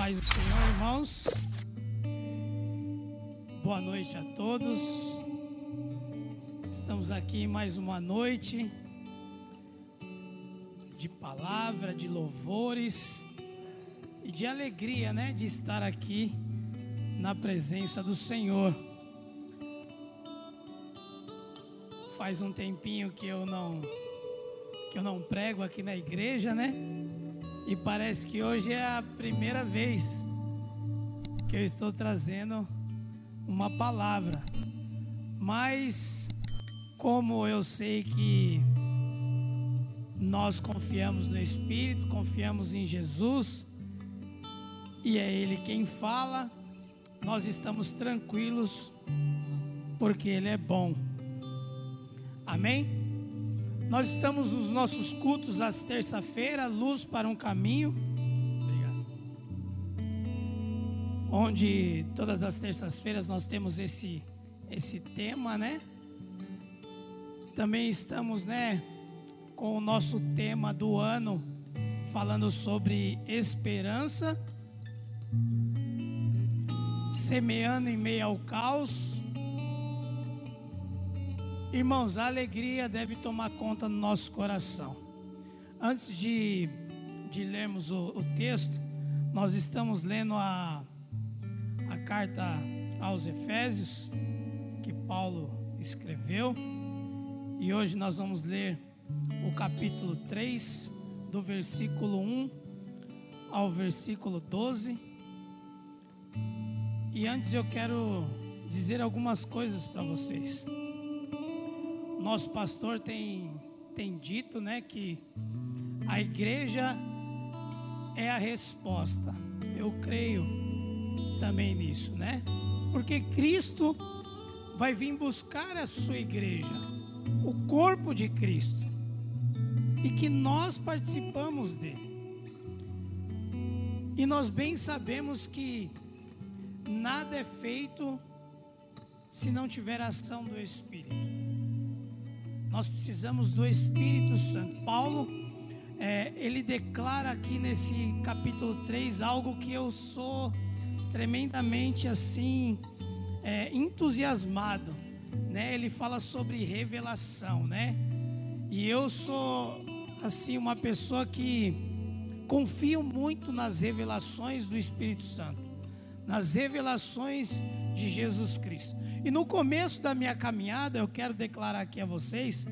paz do Senhor, irmãos. Boa noite a todos. Estamos aqui mais uma noite de palavra, de louvores e de alegria, né, de estar aqui na presença do Senhor. Faz um tempinho que eu não que eu não prego aqui na igreja, né? E parece que hoje é a primeira vez que eu estou trazendo uma palavra. Mas como eu sei que nós confiamos no Espírito, confiamos em Jesus, e é Ele quem fala, nós estamos tranquilos, porque Ele é bom. Amém? Nós estamos nos nossos cultos às terça-feira, luz para um caminho. Obrigado. Onde todas as terças-feiras nós temos esse esse tema, né? Também estamos, né, com o nosso tema do ano falando sobre esperança, semeando em meio ao caos Irmãos, a alegria deve tomar conta no nosso coração. Antes de, de lermos o, o texto, nós estamos lendo a, a carta aos Efésios, que Paulo escreveu, e hoje nós vamos ler o capítulo 3, do versículo 1 ao versículo 12. E antes eu quero dizer algumas coisas para vocês nosso pastor tem, tem dito, né, que a igreja é a resposta. Eu creio também nisso, né? Porque Cristo vai vir buscar a sua igreja, o corpo de Cristo, e que nós participamos dele. E nós bem sabemos que nada é feito se não tiver ação do Espírito. Nós precisamos do Espírito Santo. Paulo, é, ele declara aqui nesse capítulo 3 algo que eu sou tremendamente assim, é, entusiasmado. Né? Ele fala sobre revelação, né? E eu sou assim uma pessoa que confio muito nas revelações do Espírito Santo, nas revelações de Jesus Cristo. E no começo da minha caminhada, eu quero declarar aqui a vocês,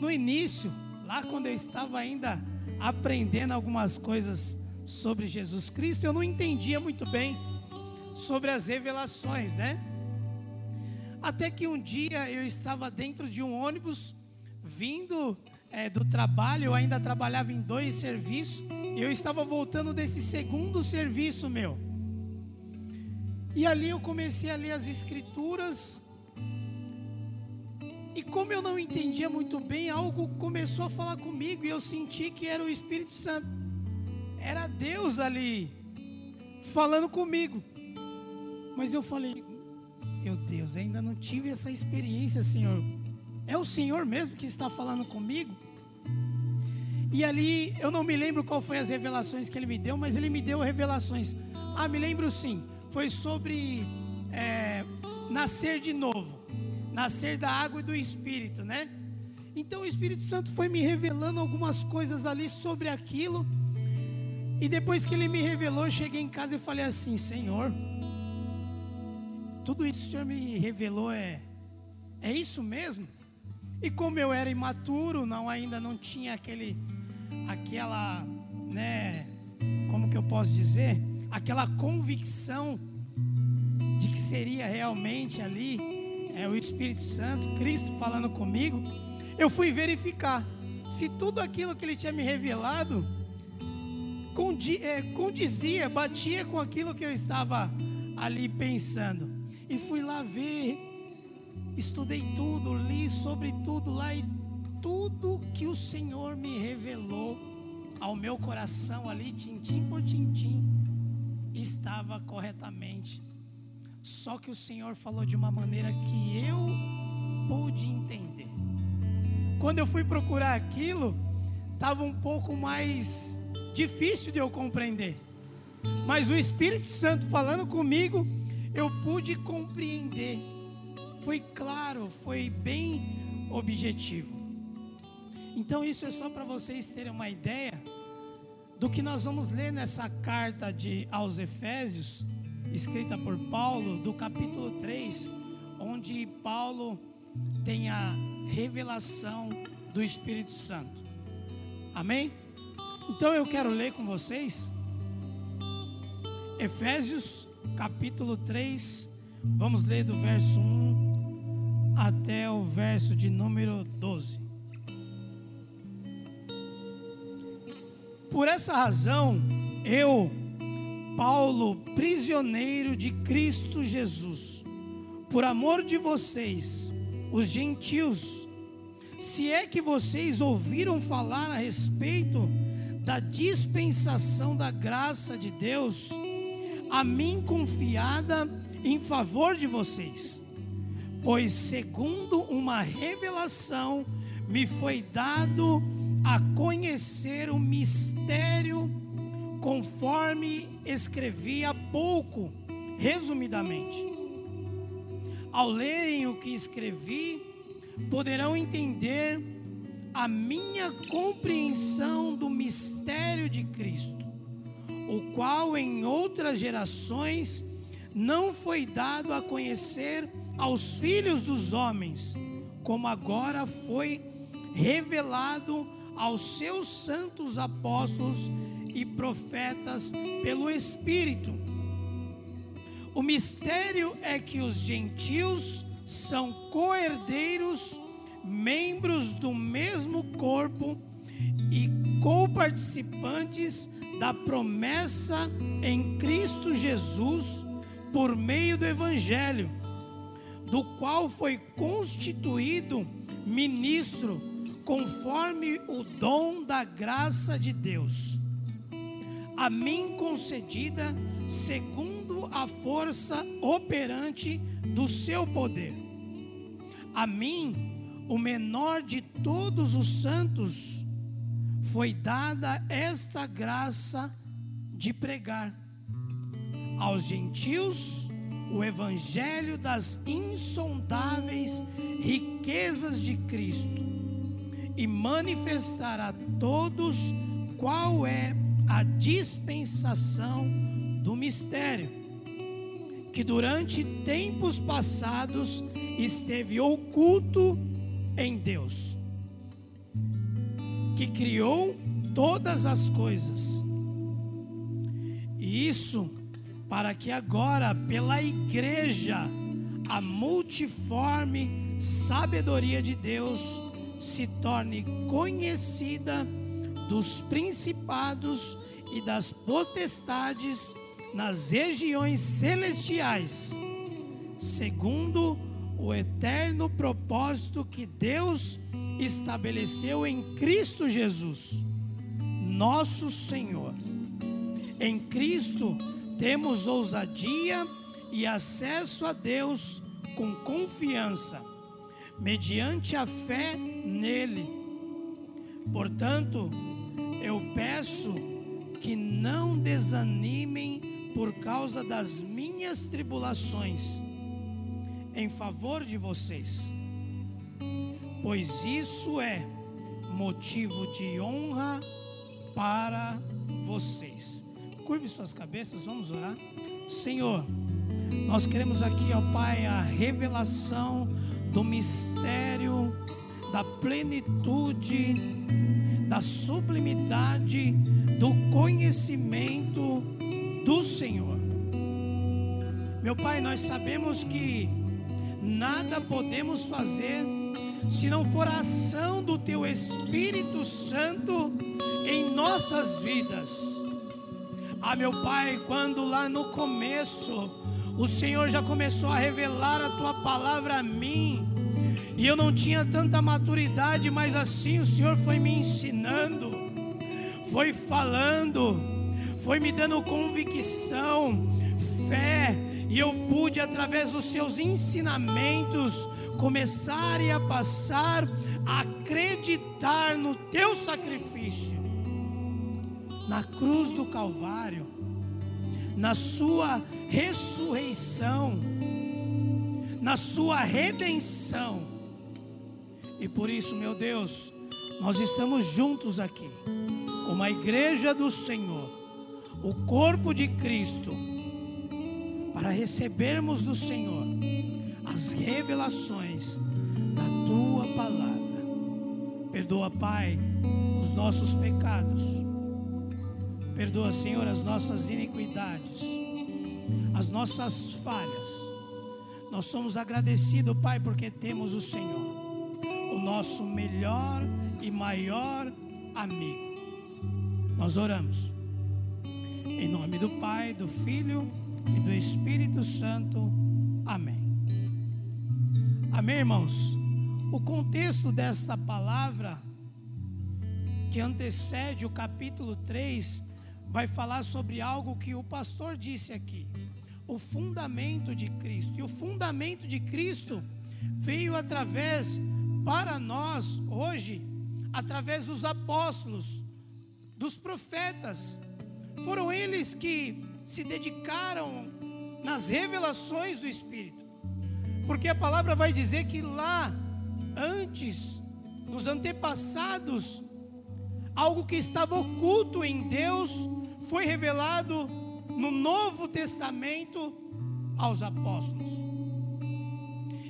no início, lá quando eu estava ainda aprendendo algumas coisas sobre Jesus Cristo, eu não entendia muito bem sobre as revelações, né? Até que um dia eu estava dentro de um ônibus, vindo é, do trabalho, eu ainda trabalhava em dois serviços, e eu estava voltando desse segundo serviço meu. E ali eu comecei a ler as escrituras. E como eu não entendia muito bem, algo começou a falar comigo e eu senti que era o Espírito Santo. Era Deus ali falando comigo. Mas eu falei: "Meu Deus, ainda não tive essa experiência, Senhor. É o Senhor mesmo que está falando comigo?" E ali eu não me lembro qual foi as revelações que ele me deu, mas ele me deu revelações. Ah, me lembro sim foi sobre é, nascer de novo, nascer da água e do Espírito, né? Então o Espírito Santo foi me revelando algumas coisas ali sobre aquilo. E depois que ele me revelou, eu cheguei em casa e falei assim: Senhor, tudo isso que o Senhor me revelou é, é isso mesmo? E como eu era imaturo, não ainda não tinha aquele, aquela, né, como que eu posso dizer? aquela convicção de que seria realmente ali é, o Espírito Santo, Cristo falando comigo, eu fui verificar se tudo aquilo que ele tinha me revelado é, condizia, batia com aquilo que eu estava ali pensando. E fui lá ver, estudei tudo, li sobre tudo lá e tudo que o Senhor me revelou ao meu coração ali, tintim por tintim, estava corretamente. Só que o Senhor falou de uma maneira que eu pude entender. Quando eu fui procurar aquilo, estava um pouco mais difícil de eu compreender. mas o Espírito Santo falando comigo, eu pude compreender. Foi claro, foi bem objetivo. Então, isso é só para vocês terem uma ideia do que nós vamos ler nessa carta de, aos Efésios, escrita por Paulo, do capítulo 3, onde Paulo tem a revelação do Espírito Santo. Amém? Então eu quero ler com vocês Efésios capítulo 3, vamos ler do verso 1 até o verso de número 12. Por essa razão, eu, Paulo, prisioneiro de Cristo Jesus, por amor de vocês, os gentios, se é que vocês ouviram falar a respeito da dispensação da graça de Deus, a mim confiada em favor de vocês. Pois, segundo uma revelação, me foi dado a conhecer o mistério, conforme escrevi há pouco, resumidamente. Ao lerem o que escrevi, poderão entender a minha compreensão do mistério de Cristo o qual em outras gerações não foi dado a conhecer aos filhos dos homens, como agora foi revelado aos seus santos apóstolos e profetas pelo Espírito. O mistério é que os gentios são coerdeiros, membros do mesmo corpo e coparticipantes da promessa em Cristo Jesus por meio do Evangelho, do qual foi constituído ministro conforme o dom da graça de Deus, a mim concedida segundo a força operante do seu poder. A mim, o menor de todos os santos, foi dada esta graça de pregar aos gentios o evangelho das insondáveis riquezas de Cristo e manifestar a todos qual é a dispensação do mistério que durante tempos passados esteve oculto em Deus que criou todas as coisas. E isso para que agora, pela igreja, a multiforme sabedoria de Deus se torne conhecida dos principados e das potestades nas regiões celestiais, segundo o eterno propósito que Deus estabeleceu em Cristo Jesus, nosso Senhor. Em Cristo temos ousadia e acesso a Deus com confiança, mediante a fé nele. Portanto, eu peço que não desanimem por causa das minhas tribulações em favor de vocês pois isso é motivo de honra para vocês. Curve suas cabeças, vamos orar. Senhor, nós queremos aqui, ó Pai, a revelação do mistério, da plenitude, da sublimidade, do conhecimento do Senhor. Meu Pai, nós sabemos que nada podemos fazer se não for a ação do Teu Espírito Santo em nossas vidas. Ah, meu Pai, quando lá no começo o Senhor já começou a revelar a Tua palavra a mim, e eu não tinha tanta maturidade, mas assim o Senhor foi me ensinando, foi falando, foi me dando convicção, fé, e eu pude, através dos seus ensinamentos, começar a passar a acreditar no teu sacrifício. Na cruz do Calvário, na Sua ressurreição, na Sua redenção. E por isso, meu Deus, nós estamos juntos aqui, como a igreja do Senhor, o corpo de Cristo, para recebermos do Senhor as revelações da tua palavra. Perdoa, Pai, os nossos pecados. Perdoa, Senhor, as nossas iniquidades, as nossas falhas. Nós somos agradecidos, Pai, porque temos o Senhor, nosso melhor e maior amigo. Nós oramos. Em nome do Pai, do Filho e do Espírito Santo. Amém. Amém, irmãos? O contexto dessa palavra, que antecede o capítulo 3, vai falar sobre algo que o pastor disse aqui: o fundamento de Cristo. E o fundamento de Cristo veio através, para nós, hoje, através dos apóstolos, dos profetas. Foram eles que se dedicaram nas revelações do Espírito. Porque a palavra vai dizer que lá, antes, nos antepassados, algo que estava oculto em Deus foi revelado no Novo Testamento aos apóstolos.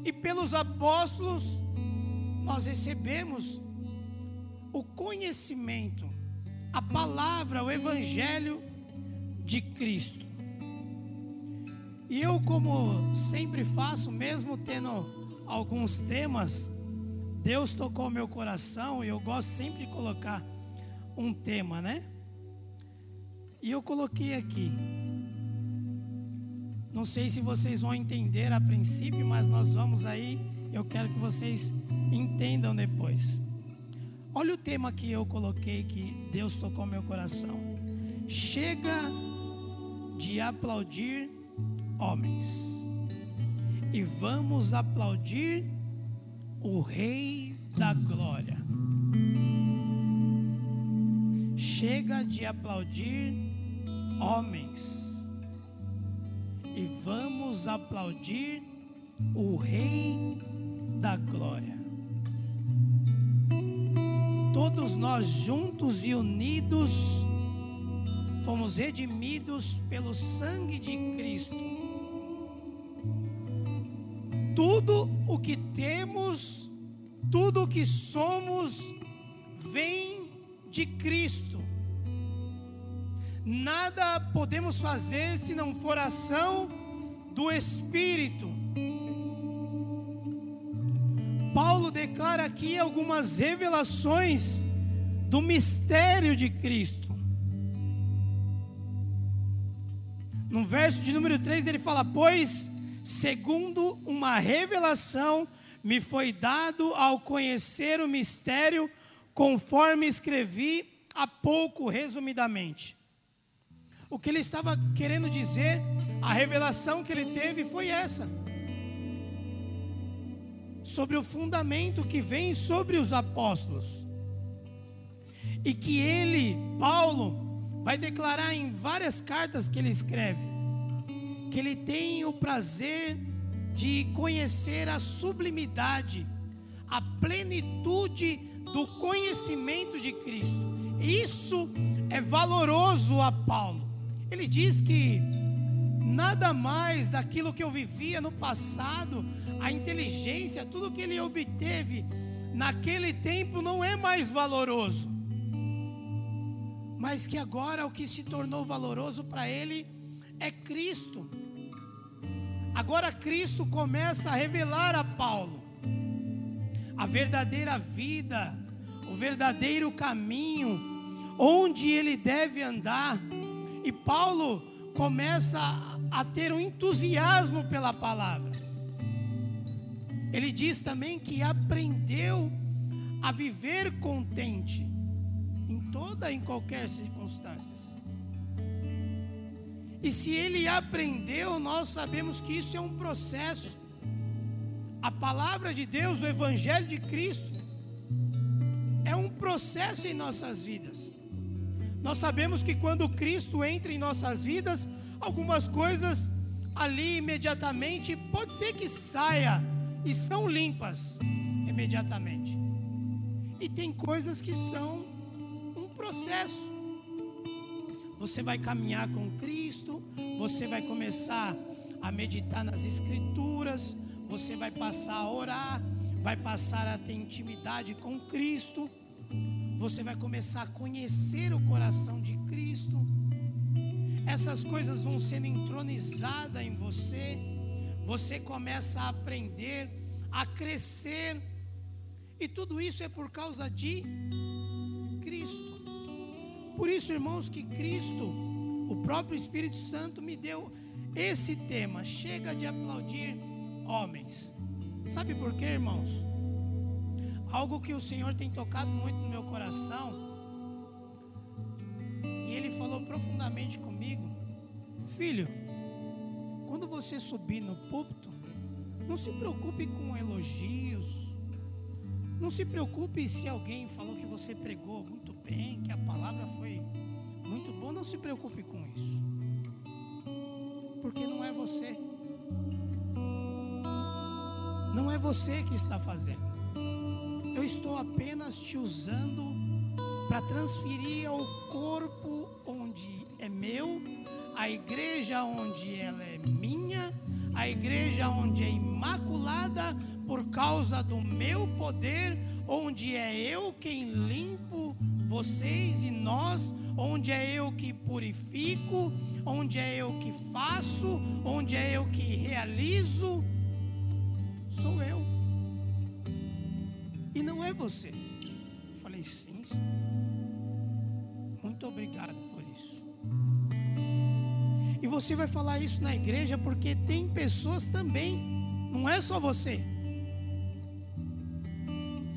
E pelos apóstolos, nós recebemos o conhecimento, a palavra, o Evangelho de Cristo. E eu, como sempre faço, mesmo tendo alguns temas, Deus tocou meu coração e eu gosto sempre de colocar um tema, né? E eu coloquei aqui. Não sei se vocês vão entender a princípio, mas nós vamos aí. Eu quero que vocês entendam depois. Olha o tema que eu coloquei que Deus tocou meu coração. Chega de aplaudir homens. E vamos aplaudir o Rei da Glória. Chega de aplaudir homens e vamos aplaudir o Rei da Glória. Todos nós juntos e unidos fomos redimidos pelo sangue de Cristo tudo o que temos, tudo o que somos, vem de Cristo. Nada podemos fazer se não for ação do Espírito. Declara aqui algumas revelações do mistério de Cristo. No verso de número 3 ele fala: Pois segundo uma revelação, me foi dado ao conhecer o mistério, conforme escrevi há pouco, resumidamente. O que ele estava querendo dizer, a revelação que ele teve foi essa. Sobre o fundamento que vem sobre os apóstolos. E que ele, Paulo, vai declarar em várias cartas que ele escreve que ele tem o prazer de conhecer a sublimidade, a plenitude do conhecimento de Cristo. Isso é valoroso a Paulo. Ele diz que nada mais daquilo que eu vivia no passado, a inteligência, tudo que ele obteve naquele tempo não é mais valoroso. Mas que agora o que se tornou valoroso para ele é Cristo. Agora Cristo começa a revelar a Paulo a verdadeira vida, o verdadeiro caminho, onde ele deve andar. E Paulo começa a ter um entusiasmo pela palavra. Ele diz também que aprendeu a viver contente em toda e em qualquer circunstância. E se ele aprendeu, nós sabemos que isso é um processo. A palavra de Deus, o Evangelho de Cristo, é um processo em nossas vidas. Nós sabemos que quando Cristo entra em nossas vidas, algumas coisas ali imediatamente pode ser que saia e são limpas imediatamente. E tem coisas que são um processo. Você vai caminhar com Cristo, você vai começar a meditar nas escrituras, você vai passar a orar, vai passar a ter intimidade com Cristo, você vai começar a conhecer o coração de Cristo. Essas coisas vão sendo entronizadas em você, você começa a aprender, a crescer, e tudo isso é por causa de Cristo. Por isso, irmãos, que Cristo, o próprio Espírito Santo, me deu esse tema. Chega de aplaudir homens. Sabe por quê, irmãos? Algo que o Senhor tem tocado muito no meu coração. Ele falou profundamente comigo: Filho, quando você subir no púlpito, não se preocupe com elogios. Não se preocupe se alguém falou que você pregou muito bem, que a palavra foi muito boa. Não se preocupe com isso. Porque não é você. Não é você que está fazendo. Eu estou apenas te usando para transferir ao corpo meu, a igreja onde ela é minha, a igreja onde é imaculada por causa do meu poder, onde é eu quem limpo vocês e nós, onde é eu que purifico, onde é eu que faço, onde é eu que realizo sou eu. E não é você. Eu falei, sim, sim. Muito obrigado. E você vai falar isso na igreja porque tem pessoas também. Não é só você.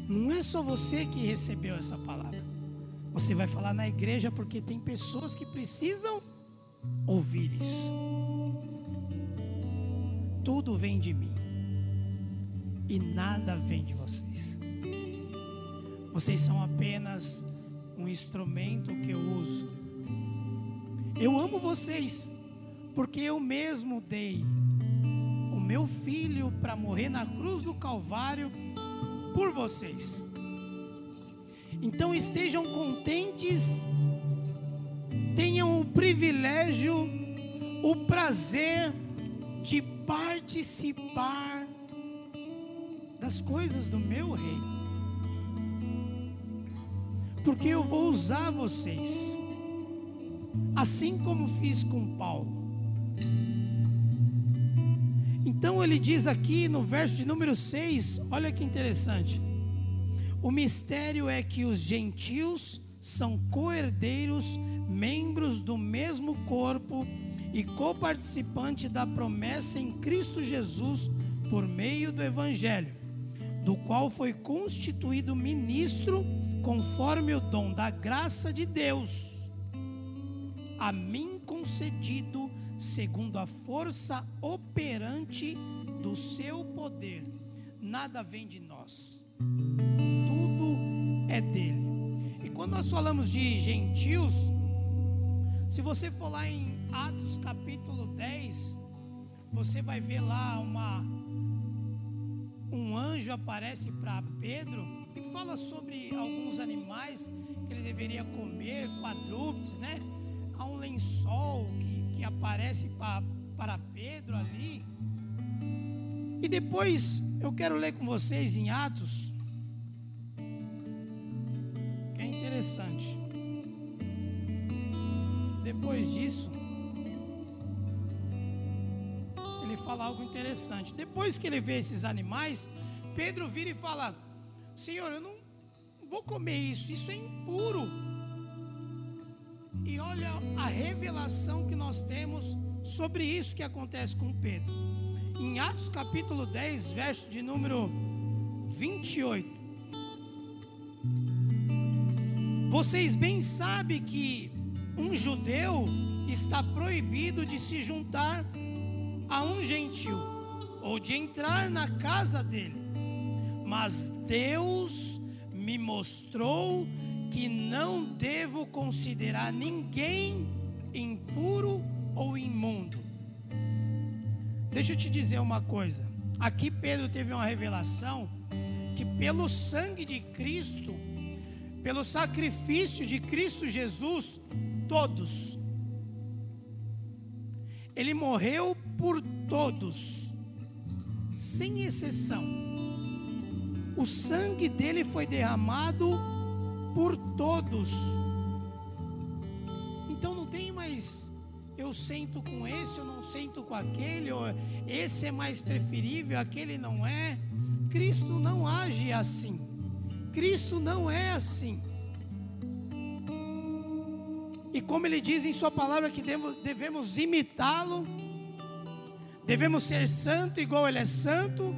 Não é só você que recebeu essa palavra. Você vai falar na igreja porque tem pessoas que precisam ouvir isso. Tudo vem de mim e nada vem de vocês. Vocês são apenas um instrumento que eu uso. Eu amo vocês, porque eu mesmo dei o meu filho para morrer na cruz do Calvário por vocês. Então estejam contentes, tenham o privilégio, o prazer de participar das coisas do meu reino. Porque eu vou usar vocês, assim como fiz com Paulo. Então ele diz aqui no verso de número 6, olha que interessante. O mistério é que os gentios são coerdeiros, membros do mesmo corpo e coparticipante da promessa em Cristo Jesus por meio do evangelho do qual foi constituído ministro conforme o dom da graça de Deus, a mim concedido segundo a força operante do seu poder. Nada vem de nós, tudo é dele. E quando nós falamos de gentios, se você for lá em Atos capítulo 10, você vai ver lá uma um anjo aparece para Pedro e fala sobre alguns animais que ele deveria comer, quadrúpedes, né? Um lençol que, que aparece para, para Pedro ali. E depois eu quero ler com vocês em Atos, que é interessante. Depois disso, fala algo interessante. Depois que ele vê esses animais, Pedro vira e fala: Senhor, eu não vou comer isso, isso é impuro. E olha a revelação que nós temos sobre isso que acontece com Pedro. Em Atos capítulo 10, verso de número 28. Vocês bem sabem que um judeu está proibido de se juntar a um gentil ou de entrar na casa dele. Mas Deus me mostrou que não devo considerar ninguém impuro ou imundo. Deixa eu te dizer uma coisa. Aqui Pedro teve uma revelação que pelo sangue de Cristo, pelo sacrifício de Cristo Jesus, todos. Ele morreu por todos, sem exceção. O sangue dele foi derramado por todos. Então não tem mais eu sento com esse, eu não sento com aquele, ou esse é mais preferível, aquele não é. Cristo não age assim. Cristo não é assim. E como ele diz em Sua palavra que devemos imitá-lo, devemos ser santo igual Ele é santo,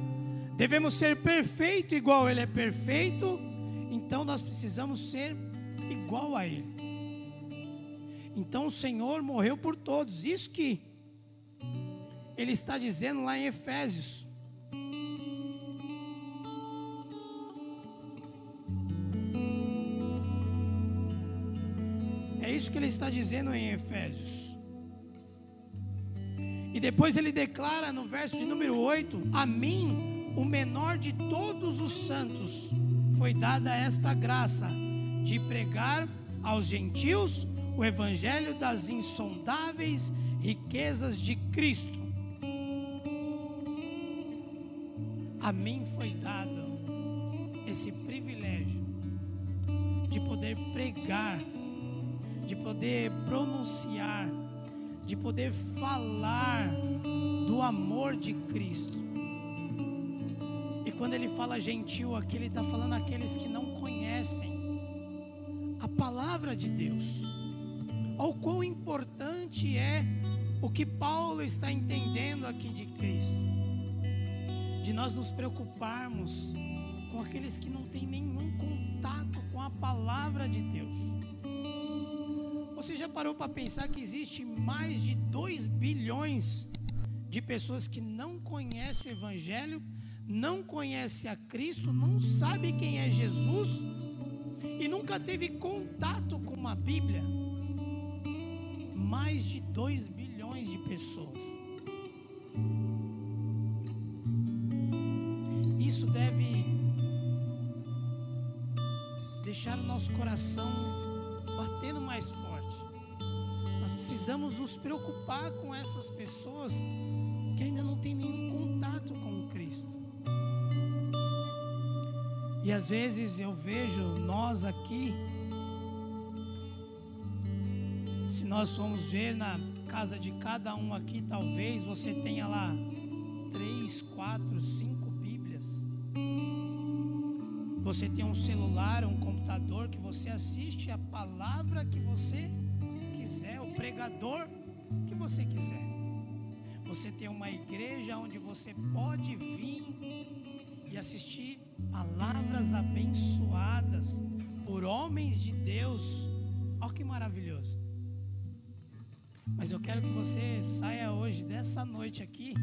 devemos ser perfeito igual Ele é perfeito, então nós precisamos ser igual a Ele. Então o Senhor morreu por todos, isso que Ele está dizendo lá em Efésios. isso que ele está dizendo em Efésios. E depois ele declara no verso de número 8: A mim, o menor de todos os santos, foi dada esta graça de pregar aos gentios o evangelho das insondáveis riquezas de Cristo. A mim foi dado esse privilégio de poder pregar de poder pronunciar, de poder falar do amor de Cristo. Quando ele fala gentil aqui, ele está falando aqueles que não conhecem a palavra de Deus. Ao quão importante é o que Paulo está entendendo aqui de Cristo. De nós nos preocuparmos com aqueles que não têm nenhum contato com a palavra de Deus. Você já parou para pensar que existe mais de 2 bilhões de pessoas que não conhecem o Evangelho, não conhecem a Cristo, não sabem quem é Jesus e nunca teve contato com a Bíblia? Mais de 2 bilhões de pessoas. Isso deve deixar o nosso coração batendo mais forte. Nós precisamos nos preocupar com essas pessoas que ainda não têm nenhum contato com Cristo. E às vezes eu vejo nós aqui, se nós formos ver na casa de cada um aqui, talvez você tenha lá três, quatro, cinco Bíblias. Você tem um celular, um computador que você assiste a palavra que você quiser, o pregador que você quiser. Você tem uma igreja onde você pode vir e assistir palavras abençoadas por homens de Deus. Olha que maravilhoso. Mas eu quero que você saia hoje, dessa noite aqui,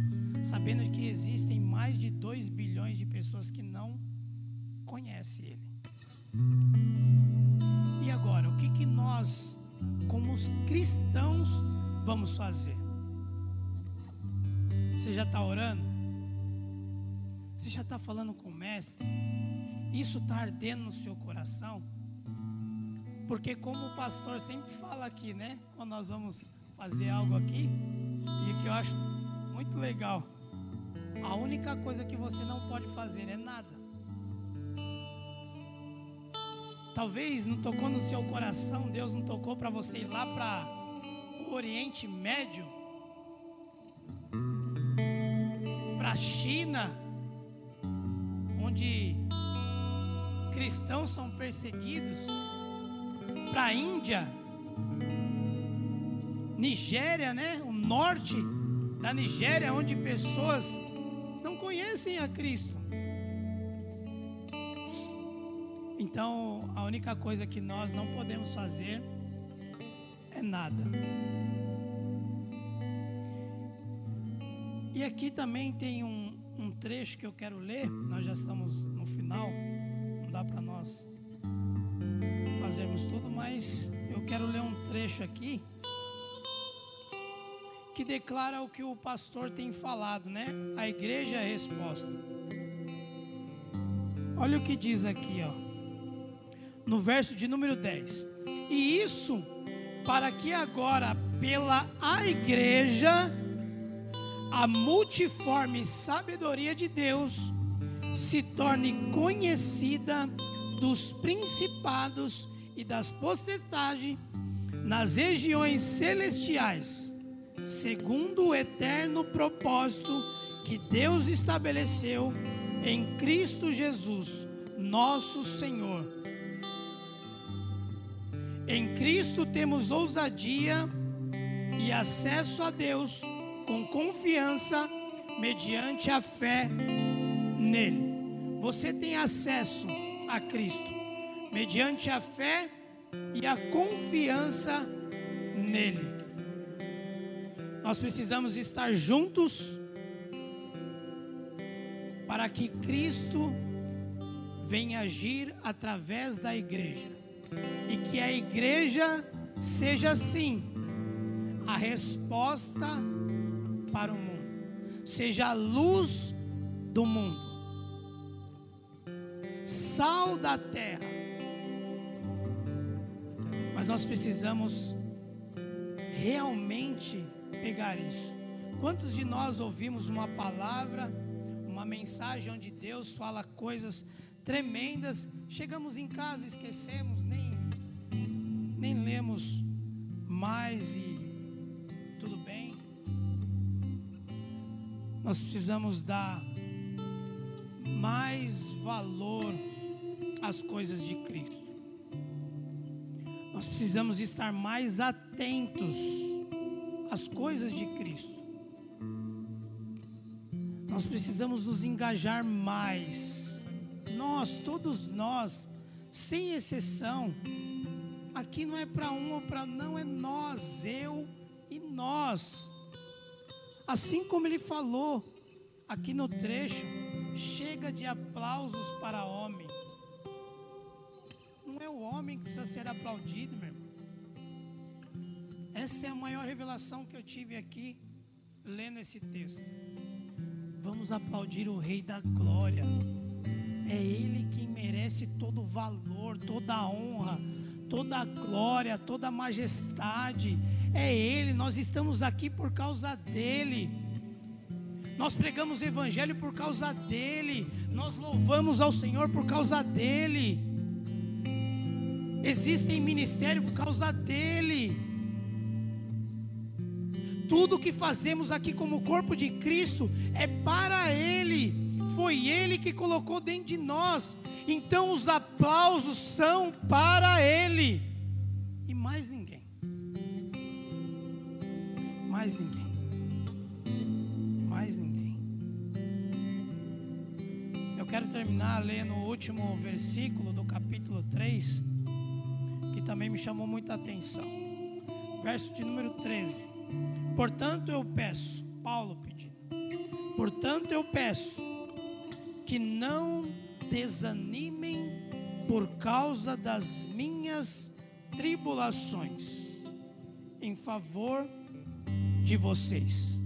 sabendo que existem mais de 2 bilhões de pessoas que não conhecem Ele. E agora, o que, que nós como os cristãos vamos fazer? Você já está orando? Você já está falando com o Mestre? Isso está ardendo no seu coração? Porque, como o pastor sempre fala aqui, né? Quando nós vamos fazer algo aqui, e que eu acho muito legal, a única coisa que você não pode fazer é nada. Talvez não tocou no seu coração, Deus não tocou para você ir lá para o Oriente Médio, para a China, onde cristãos são perseguidos, para a Índia, Nigéria, né? O norte da Nigéria, onde pessoas não conhecem a Cristo. Então, a única coisa que nós não podemos fazer é nada. E aqui também tem um, um trecho que eu quero ler. Nós já estamos no final, não dá para nós fazermos tudo, mas eu quero ler um trecho aqui que declara o que o pastor tem falado, né? A igreja é a resposta. Olha o que diz aqui, ó. No verso de número 10. E isso para que agora pela a igreja a multiforme sabedoria de Deus se torne conhecida dos principados e das potestades nas regiões celestiais, segundo o eterno propósito que Deus estabeleceu em Cristo Jesus, nosso Senhor. Em Cristo temos ousadia e acesso a Deus com confiança mediante a fé nele. Você tem acesso a Cristo mediante a fé e a confiança nele. Nós precisamos estar juntos para que Cristo venha agir através da igreja e que a igreja seja sim a resposta para o mundo, seja a luz do mundo, sal da terra. Mas nós precisamos realmente pegar isso. Quantos de nós ouvimos uma palavra, uma mensagem onde Deus fala coisas tremendas, chegamos em casa, esquecemos, nem nem lemos mais e Nós precisamos dar mais valor às coisas de Cristo. Nós precisamos estar mais atentos às coisas de Cristo. Nós precisamos nos engajar mais. Nós, todos nós, sem exceção, aqui não é para um ou para não, é nós, eu e nós. Assim como ele falou aqui no trecho, chega de aplausos para homem. Não é o homem que precisa ser aplaudido, meu irmão. Essa é a maior revelação que eu tive aqui lendo esse texto. Vamos aplaudir o Rei da Glória. É Ele quem merece todo o valor, toda a honra toda a glória, toda a majestade. É Ele, nós estamos aqui por causa dEle. Nós pregamos o Evangelho por causa dEle. Nós louvamos ao Senhor por causa dEle. Existem ministério por causa dEle. Tudo que fazemos aqui como corpo de Cristo é para Ele. Foi Ele que colocou dentro de nós. Então os aplausos são para Ele e mais ninguém. Mais ninguém. Mais ninguém. Eu quero terminar lendo o último versículo do capítulo 3, que também me chamou muita atenção. Verso de número 13. Portanto eu peço, Paulo pedindo. Portanto eu peço que não desanimem por causa das minhas tribulações em favor de vocês.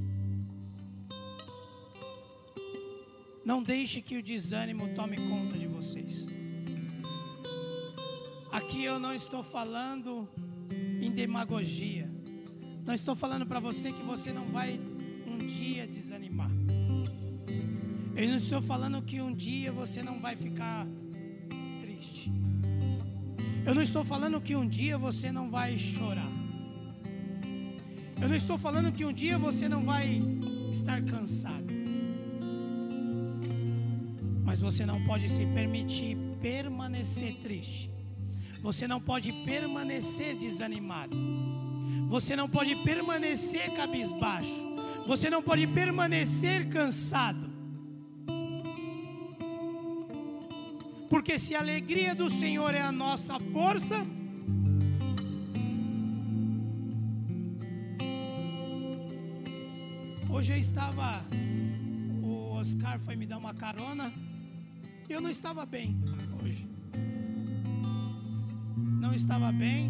Não deixe que o desânimo tome conta de vocês. Aqui eu não estou falando em demagogia. Não estou falando para você que você não vai um dia desanimar. Eu não estou falando que um dia você não vai ficar triste. Eu não estou falando que um dia você não vai chorar. Eu não estou falando que um dia você não vai estar cansado. Mas você não pode se permitir permanecer triste. Você não pode permanecer desanimado. Você não pode permanecer cabisbaixo. Você não pode permanecer cansado. Porque se a alegria do Senhor é a nossa força, estava, o Oscar foi me dar uma carona, eu não estava bem hoje. não estava bem.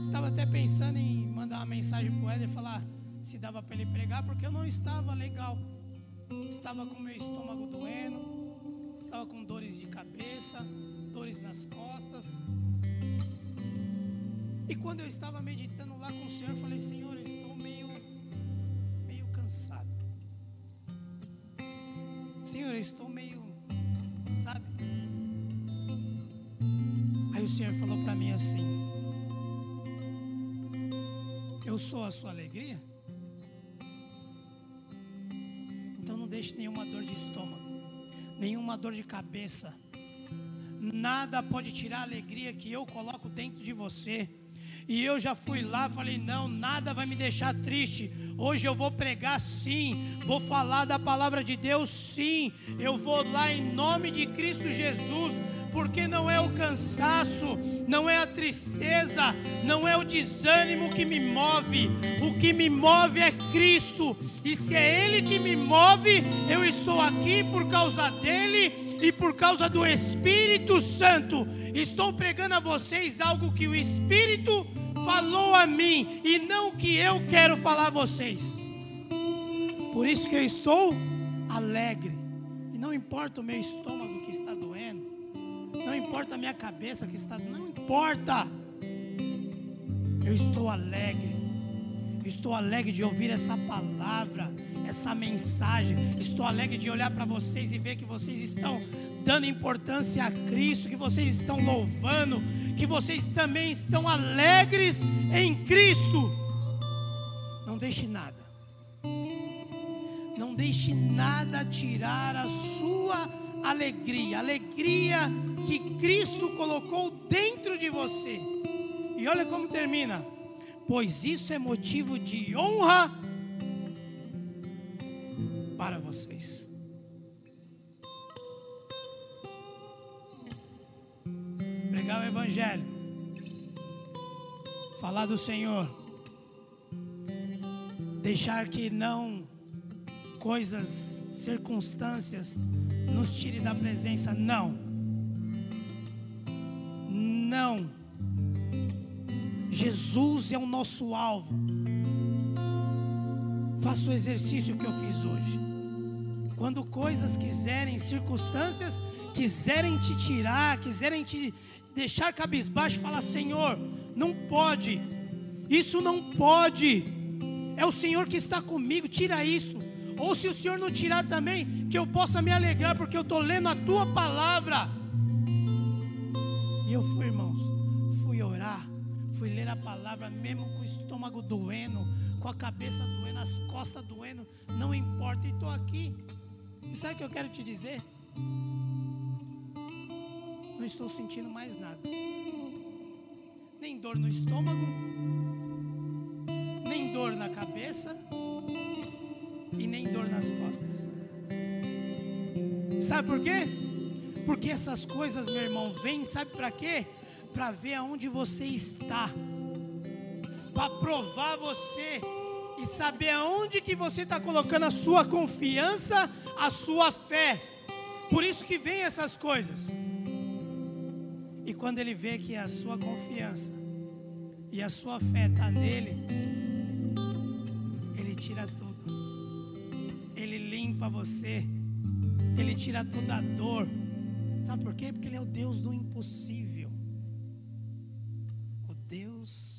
Estava até pensando em mandar uma mensagem para o Éder falar se dava para ele pregar, porque eu não estava legal. Estava com meu estômago doendo, estava com dores de cabeça, dores nas costas. E quando eu estava meditando lá com o Senhor, eu falei: Senhor, eu estou eu estou meio, sabe? Aí o Senhor falou para mim assim: Eu sou a sua alegria? Então não deixe nenhuma dor de estômago, nenhuma dor de cabeça. Nada pode tirar a alegria que eu coloco dentro de você. E eu já fui lá, falei: não, nada vai me deixar triste. Hoje eu vou pregar sim, vou falar da palavra de Deus sim. Eu vou lá em nome de Cristo Jesus, porque não é o cansaço, não é a tristeza, não é o desânimo que me move. O que me move é Cristo. E se é Ele que me move, eu estou aqui por causa dele e por causa do Espírito Santo, estou pregando a vocês algo que o Espírito falou a mim e não que eu quero falar a vocês. Por isso que eu estou alegre. E não importa o meu estômago que está doendo, não importa a minha cabeça que está, não importa. Eu estou alegre. estou alegre de ouvir essa palavra, essa mensagem. Estou alegre de olhar para vocês e ver que vocês estão dando importância a Cristo, que vocês estão louvando, que vocês também estão alegres em Cristo. Não deixe nada, não deixe nada tirar a sua alegria, alegria que Cristo colocou dentro de você. E olha como termina: pois isso é motivo de honra para vocês. Evangelho, falar do Senhor, deixar que não coisas, circunstâncias nos tire da presença, não, não. Jesus é o nosso alvo. Faça o exercício que eu fiz hoje. Quando coisas quiserem, circunstâncias quiserem te tirar, quiserem te deixar cabisbaixo e falar: Senhor, não pode, isso não pode, é o Senhor que está comigo, tira isso. Ou se o Senhor não tirar também, que eu possa me alegrar, porque eu estou lendo a tua palavra. E eu fui, irmãos, fui orar, fui ler a palavra, mesmo com o estômago doendo, com a cabeça doendo, as costas doendo, não importa, e estou aqui. E sabe o que eu quero te dizer? Não estou sentindo mais nada. Nem dor no estômago, nem dor na cabeça e nem dor nas costas. Sabe por quê? Porque essas coisas, meu irmão, vêm, sabe para quê? Para ver aonde você está. Para provar você e saber aonde que você está colocando a sua confiança, a sua fé. Por isso que vem essas coisas. Quando ele vê que a sua confiança e a sua fé está nele, ele tira tudo. Ele limpa você. Ele tira toda a dor. Sabe por quê? Porque ele é o Deus do impossível. O Deus